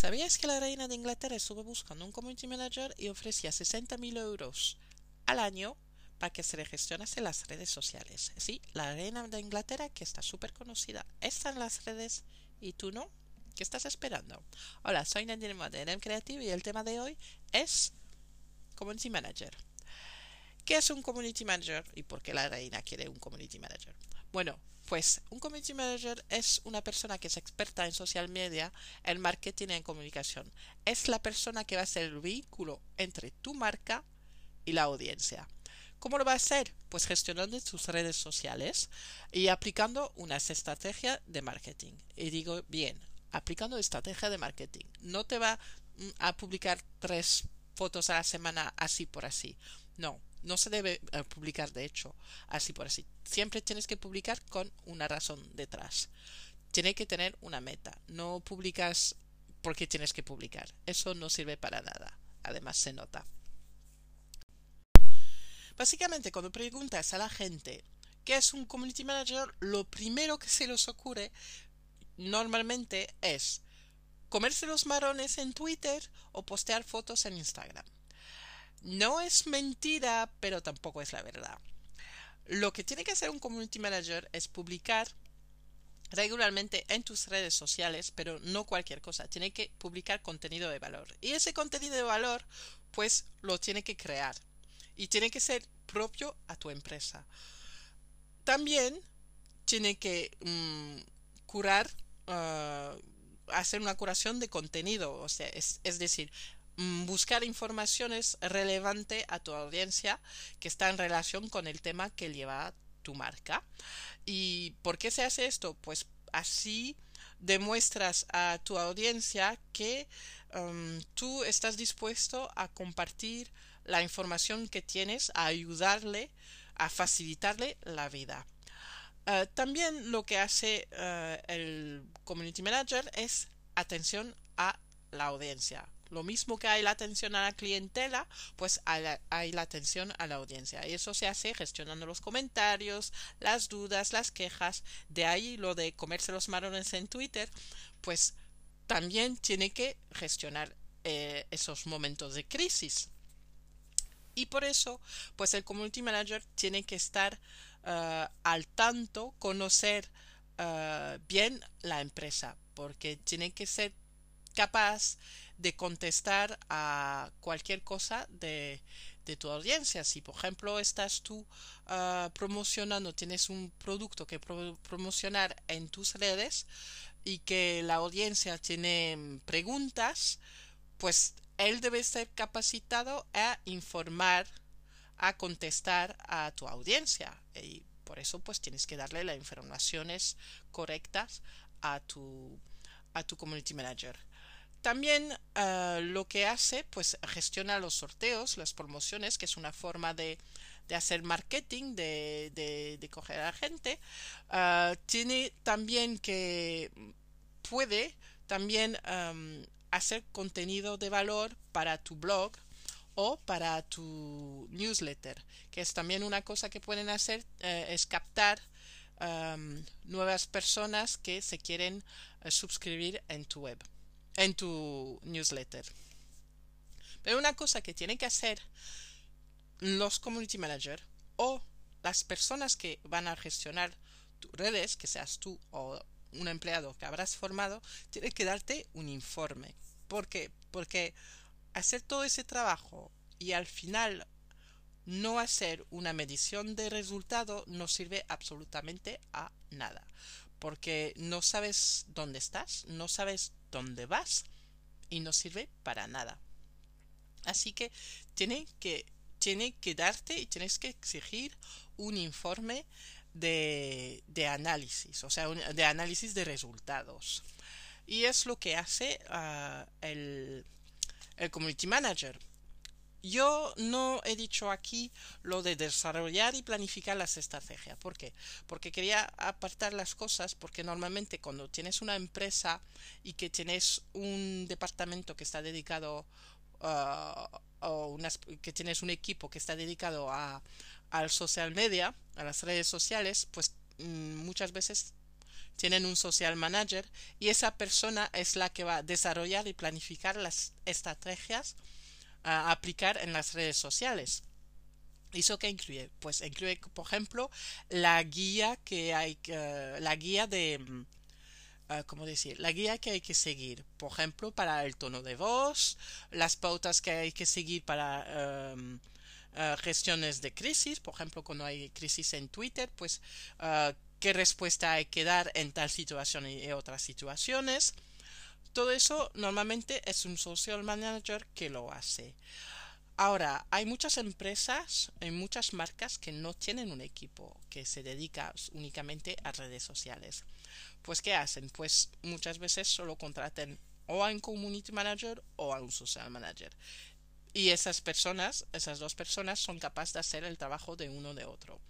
¿Sabías que la reina de Inglaterra estuvo buscando un community manager y ofrecía 60.000 euros al año para que se le gestionase las redes sociales? Sí, la reina de Inglaterra, que está súper conocida, está en las redes y tú no. ¿Qué estás esperando? Hola, soy Nadine de NM Creative y el tema de hoy es Community Manager. ¿Qué es un Community Manager y por qué la reina quiere un Community Manager? Bueno, pues un community manager es una persona que es experta en social media, en marketing y en comunicación. Es la persona que va a ser el vehículo entre tu marca y la audiencia. ¿Cómo lo va a hacer? Pues gestionando tus redes sociales y aplicando unas estrategias de marketing. Y digo bien, aplicando estrategia de marketing. No te va mm, a publicar tres fotos a la semana así por así. No, no se debe eh, publicar de hecho así por así. Siempre tienes que publicar con una razón detrás. Tiene que tener una meta. No publicas porque tienes que publicar. Eso no sirve para nada. Además se nota. Básicamente cuando preguntas a la gente qué es un community manager, lo primero que se les ocurre normalmente es comerse los marones en Twitter o postear fotos en Instagram. No es mentira, pero tampoco es la verdad. Lo que tiene que hacer un community manager es publicar regularmente en tus redes sociales, pero no cualquier cosa. Tiene que publicar contenido de valor. Y ese contenido de valor, pues lo tiene que crear. Y tiene que ser propio a tu empresa. También tiene que mm, curar, ah, hacer una curación de contenido. O sea, es, es decir, buscar informaciones relevantes a tu audiencia que está en relación con el tema que lleva tu marca. ¿Y por qué se hace esto? Pues así demuestras a tu audiencia que um, tú estás dispuesto a compartir la información que tienes, a ayudarle, a facilitarle la vida. Uh, también lo que hace uh, el community manager es atención a la audiencia. Lo mismo que hay la atención a la clientela, pues hay la, atención a la audiencia. Y eso se hace gestionando los comentarios, las dudas, las quejas. De ahí lo de comerse los marones en Twitter, pues también tiene que gestionar eh, esos momentos de crisis. Y por eso, pues el community manager tiene que estar eh, al tanto, conocer eh, bien la empresa, porque tiene que ser capaz de contestar a cualquier cosa de, de tu audiencia. Si, por ejemplo, estás tú ah, promocionando, tienes un producto que promocionar en tus redes y que la audiencia tiene preguntas, pues él debe ser capacitado a informar, a contestar a tu audiencia. Y por eso, pues tienes que darle las informaciones correctas a tu, a tu community manager. También ah, lo que hace, pues gestiona los sorteos, las promociones, que es una forma de, hacer marketing, de, de, coger a la gente. Ah, tiene también que puede también hacer contenido de valor para tu blog o para tu newsletter, que es también una cosa que pueden hacer, eh, es captar nuevas personas que se quieren eh, suscribir en tu web en tu newsletter. Pero una cosa que tienen que hacer los community manager o las personas que van a gestionar tus redes, que seas tú o un empleado que habrás formado, tienen que darte un informe. ¿Por qué? Porque hacer todo ese trabajo y al final no hacer una medición de resultado no sirve absolutamente a nada. Porque no sabes dónde estás, no sabes dónde vas y no sirve para nada. Así que tiene que, que darte y tienes que exigir un informe de, de análisis, o sea, de análisis de resultados. Y es lo que hace ah, el, el community manager. Yo no he dicho aquí lo de desarrollar y planificar las estrategias. ¿Por qué? Porque quería apartar las cosas porque normalmente cuando tienes una empresa y que tienes un departamento que está dedicado uh, o que tienes un equipo que está dedicado a al social media, a las redes sociales, pues mm, muchas veces tienen un social manager y esa persona es la que va a desarrollar y planificar las estrategias a aplicar en las redes sociales. ¿Eso qué incluye? Pues incluye, por ejemplo, la guía que hay, la guía de, mm, ah, ¿cómo decir? La guía que hay que seguir, por ejemplo, para el tono de voz, las pautas que hay que seguir para em, ah, gestiones de crisis, por ejemplo, cuando hay crisis en Twitter, pues ah, qué respuesta hay que dar en tal situación y otras situaciones. Todo eso normalmente es un social manager que lo hace. Ahora, hay muchas empresas, hay muchas marcas que no tienen un equipo que se dedica únicamente a redes sociales. Pues, ¿qué hacen? Pues muchas veces solo contraten o a un community manager o a un social manager. Y esas personas, esas dos personas, son capaces de hacer el trabajo de uno de otro.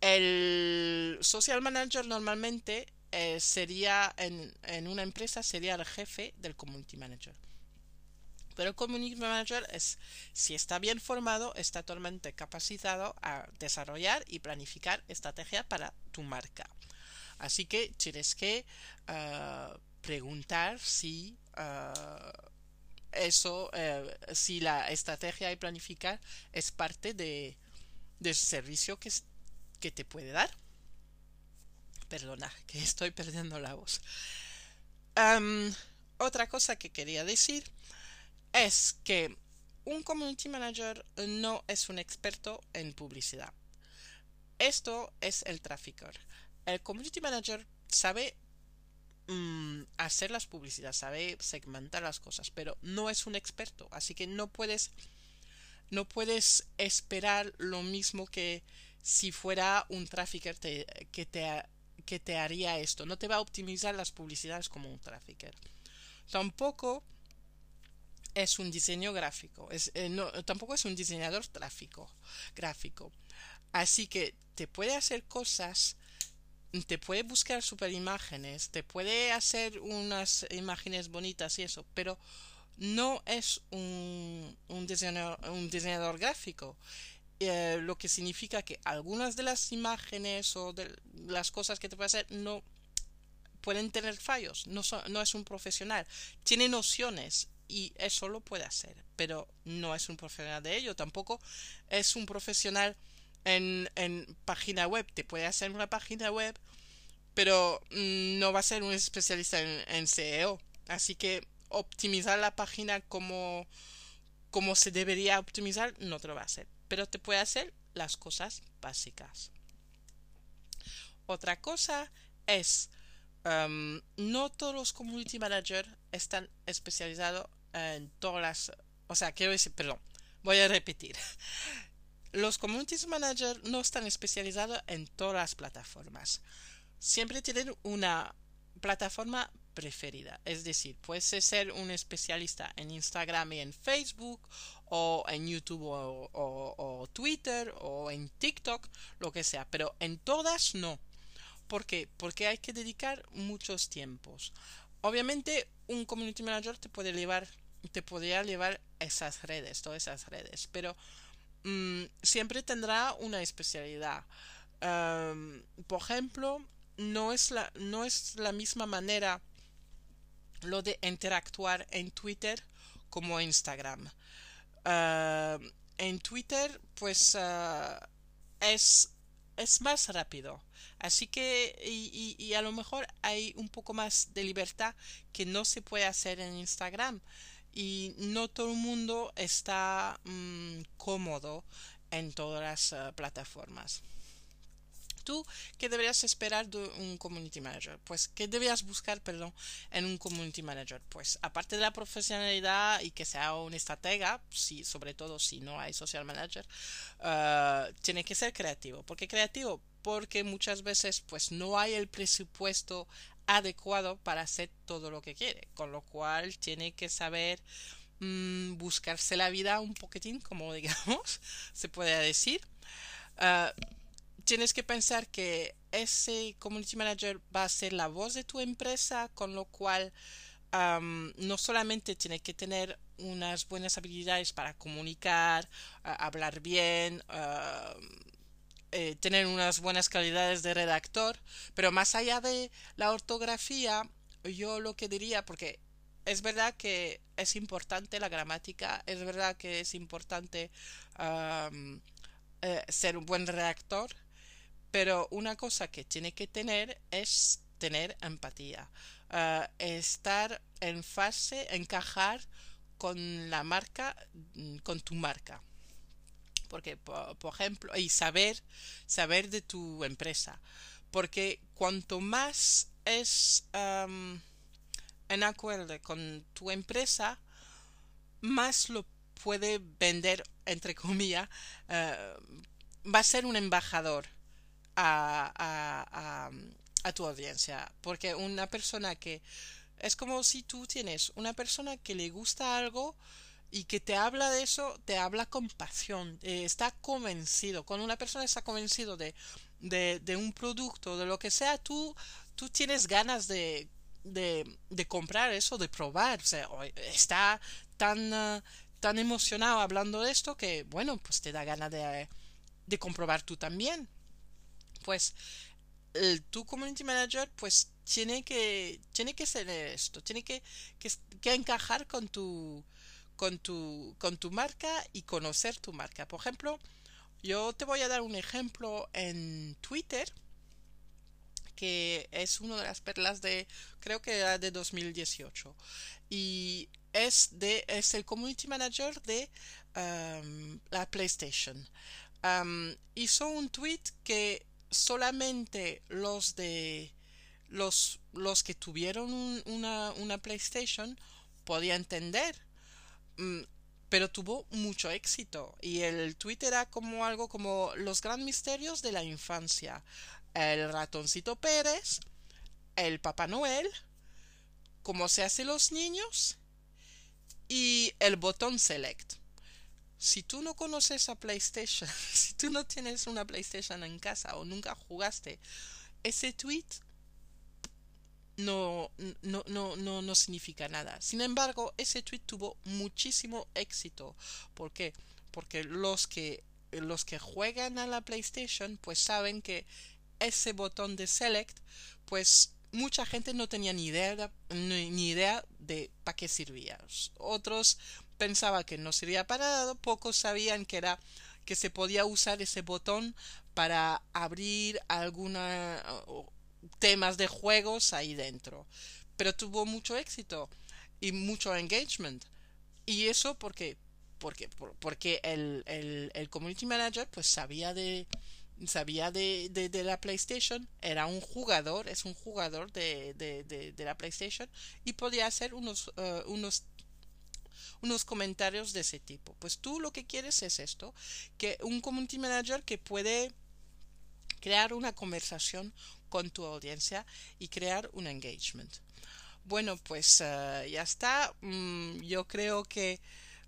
El social manager normalmente eh, sería en, en una empresa sería el jefe del community manager. Pero el community manager es, si está bien formado, está totalmente capacitado a desarrollar y planificar estrategia para tu marca. Así que tienes que ah, preguntar si ah, eso, eh, si la estrategia y planificar es parte de, del servicio que, que te puede dar. Perdona, que estoy perdiendo la voz. otra cosa que quería decir es que un community manager no es un experto en publicidad. Esto es el trafficker. El community manager sabe mm, hacer las publicidades, sabe segmentar las cosas, pero no es un experto, así que no puedes no puedes esperar lo mismo que si fuera un trafficker que, te, que te haría esto. No te va a optimizar las publicidades como un trafficker. Tampoco es un diseño gráfico, es, eh, no, tampoco es un diseñador tráfico, gráfico. Así que te puede hacer cosas, te puede buscar super imágenes, te puede hacer unas imágenes bonitas y eso, pero no es un, un, diseñador, un diseñador gráfico. Eh, lo que significa que algunas de las imágenes o de las cosas que te puede hacer no pueden tener fallos, no, no es un profesional, tiene nociones y eso lo puede hacer, pero no es un profesional de ello, tampoco es un profesional en, página web, te puede hacer una página web, pero mm, no va a ser un especialista en, en SEO, así que optimizar la página como, como se debería optimizar no te lo va a hacer, pero te puede hacer las cosas básicas. Otra cosa es um, no todos los community managers están especializados en todas las... O sea, quiero decir, perdón, voy a repetir. Los community managers no están especializados en todas las plataformas. Siempre tienen una plataforma preferida. Es decir, puedes ser un especialista en Instagram y en Facebook, o en YouTube o, Twitter, o en TikTok, lo que sea. Pero en todas no. ¿Por qué? Porque hay que dedicar muchos tiempos. Obviamente, un community manager te puede llevar te podría llevar esas redes, todas esas redes, pero mm, siempre tendrá una especialidad. por ejemplo, no es, la, no es la misma manera lo de interactuar en Twitter como Instagram. en Twitter, pues ah, es, es más rápido. Así que, y, y, a lo mejor hay un poco más de libertad que no se puede hacer en Instagram y no todo el mundo está mm, cómodo en todas las eh, plataformas. ¿Tú qué deberías esperar de un community manager? Pues, ¿qué deberías buscar, perdón, en un community manager? Pues, aparte de la profesionalidad y que sea un estratega, si, sobre todo si no hay social manager, eh, tiene que ser creativo. ¿Por qué creativo? Porque muchas veces, pues, no hay el presupuesto adecuado para hacer todo lo que quiere, con lo cual tiene que saber mm, buscarse la vida un poquitín, como digamos, se puede decir. Ah, tienes que pensar que ese community manager va a ser la voz de tu empresa, con lo cual no solamente tiene que tener unas buenas habilidades para comunicar, hablar bien, eh, tener unas buenas calidades de redactor, pero más allá de la ortografía, yo lo que diría, porque es verdad que es importante la gramática, es verdad que es importante eh, ser un buen redactor, pero una cosa que tiene que tener es tener empatía, uh, estar en fase, encajar con la marca, mm, con tu marca. Porque, por, ejemplo, y saber, saber de tu empresa. Porque cuanto más es en acuerdo con tu empresa, más lo puede vender, entre comillas, uh, va a ser un embajador a, a, tu audiencia. Porque una persona que es como si tú tienes una persona que le gusta algo y que te habla de eso, te habla con pasión, eh, está convencido. Cuando una persona está convencido de, de, de, un producto, de lo que sea, tú, tú tienes ganas de, de, de comprar eso, de probar. O sea, está tan, uh, tan emocionado hablando de esto que, bueno, pues te da ganas de, de comprobar tú también pues el, tu community manager pues tiene que tiene que ser esto tiene que, que, encajar con tu con tu con tu marca y conocer tu marca. Por ejemplo yo te voy a dar un ejemplo en Twitter que es una de las perlas de creo que era de 2018 y es de es el community manager de um, la PlayStation. Um, hizo un tweet que solamente los de los, los que tuvieron una, una PlayStation podía entender. Mm, pero tuvo mucho éxito y el tweet era como algo como los gran misterios de la infancia. El ratoncito Pérez el Papá Noel cómo se hace los niños y el botón select si tú no conoces a PlayStation, si tú no tienes una PlayStation en casa o nunca jugaste, ese tweet no, no, no, no, no significa nada. Sin embargo, ese tweet tuvo muchísimo éxito. ¿Por qué? Porque los que, los que juegan a la PlayStation, pues saben que ese botón de select, pues mucha gente no tenía ni idea, ni idea de para qué servía. Otros pensaba que no sería para nada, pocos sabían que era que se podía usar ese botón para abrir alguna temas de juegos ahí dentro. Pero tuvo mucho éxito y mucho engagement. Y eso porque porque porque el, el, el community manager pues sabía de sabía de, de, la PlayStation, era un jugador, es un jugador de, de, de la PlayStation y podía hacer unos, uh, unos unos comentarios de ese tipo. Pues tú lo que quieres es esto, que un community manager que puede crear una conversación con tu audiencia y crear un engagement. Bueno, pues eh, ya está. Mm, yo creo que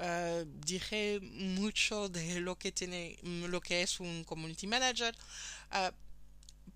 eh, dije mucho de lo que tiene, mm, lo que es un community manager eh,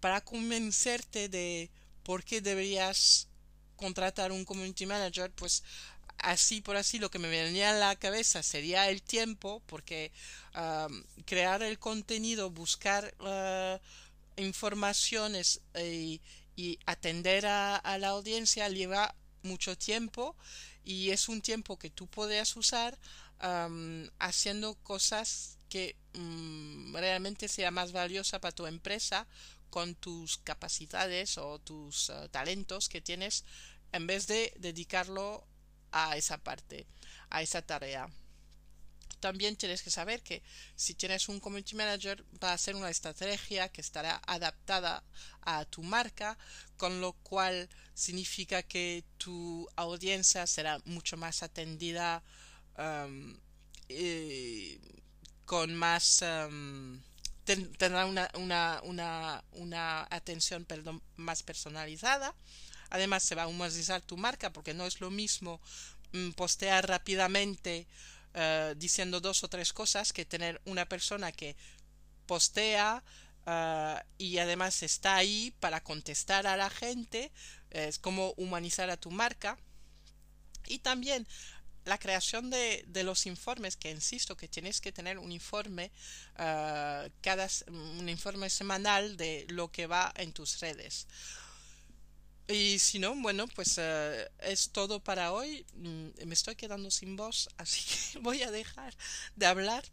para convencerte de por qué deberías contratar un community manager. Pues así por así lo que me venía a la cabeza sería el tiempo porque crear el contenido buscar uh, informaciones y, atender a, la audiencia lleva mucho tiempo y es un tiempo que tú puedes usar haciendo cosas que mm, realmente sea más valiosa para tu empresa con tus capacidades o tus uh, talentos que tienes en vez de dedicarlo a esa parte, a esa tarea. También tienes que saber que si tienes un community manager va a ser una estrategia que estará adaptada a tu marca, con lo cual significa que tu audiencia será mucho más atendida um, con más um, tendrá una, una, una, una atención perdón, más personalizada Además se va a humanizar tu marca porque no es lo mismo mm, postear rápidamente eh, diciendo dos o tres cosas que tener una persona que postea eh, y además está ahí para contestar a la gente. Es como humanizar a tu marca. Y también la creación de, los informes, que insisto que tienes que tener un informe uh, cada un informe semanal de lo que va en tus redes. Y si no, bueno, pues uh, es todo para hoy. Mm, me estoy quedando sin voz, así que voy a dejar de hablar.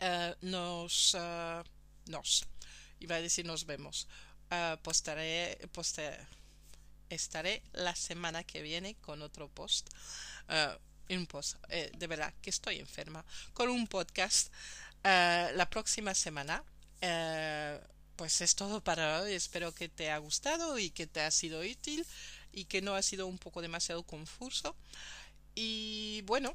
Uh, nos, nos, iba a decir nos vemos. postaré, postaré estaré la semana que viene con otro post. Uh, un post, de verdad que estoy enferma. Con un podcast uh, la próxima semana. Pues es todo para hoy. Espero que te ha gustado y que te ha sido útil y que no ha sido un poco demasiado confuso. Y bueno,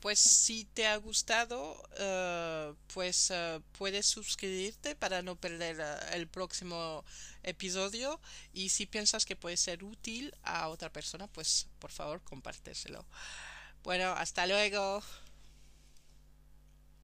pues si te ha gustado, uh, pues uh, puedes suscribirte para no perder uh, el próximo episodio y si piensas que puede ser útil a otra persona, pues por favor compárteselo. Bueno, hasta luego.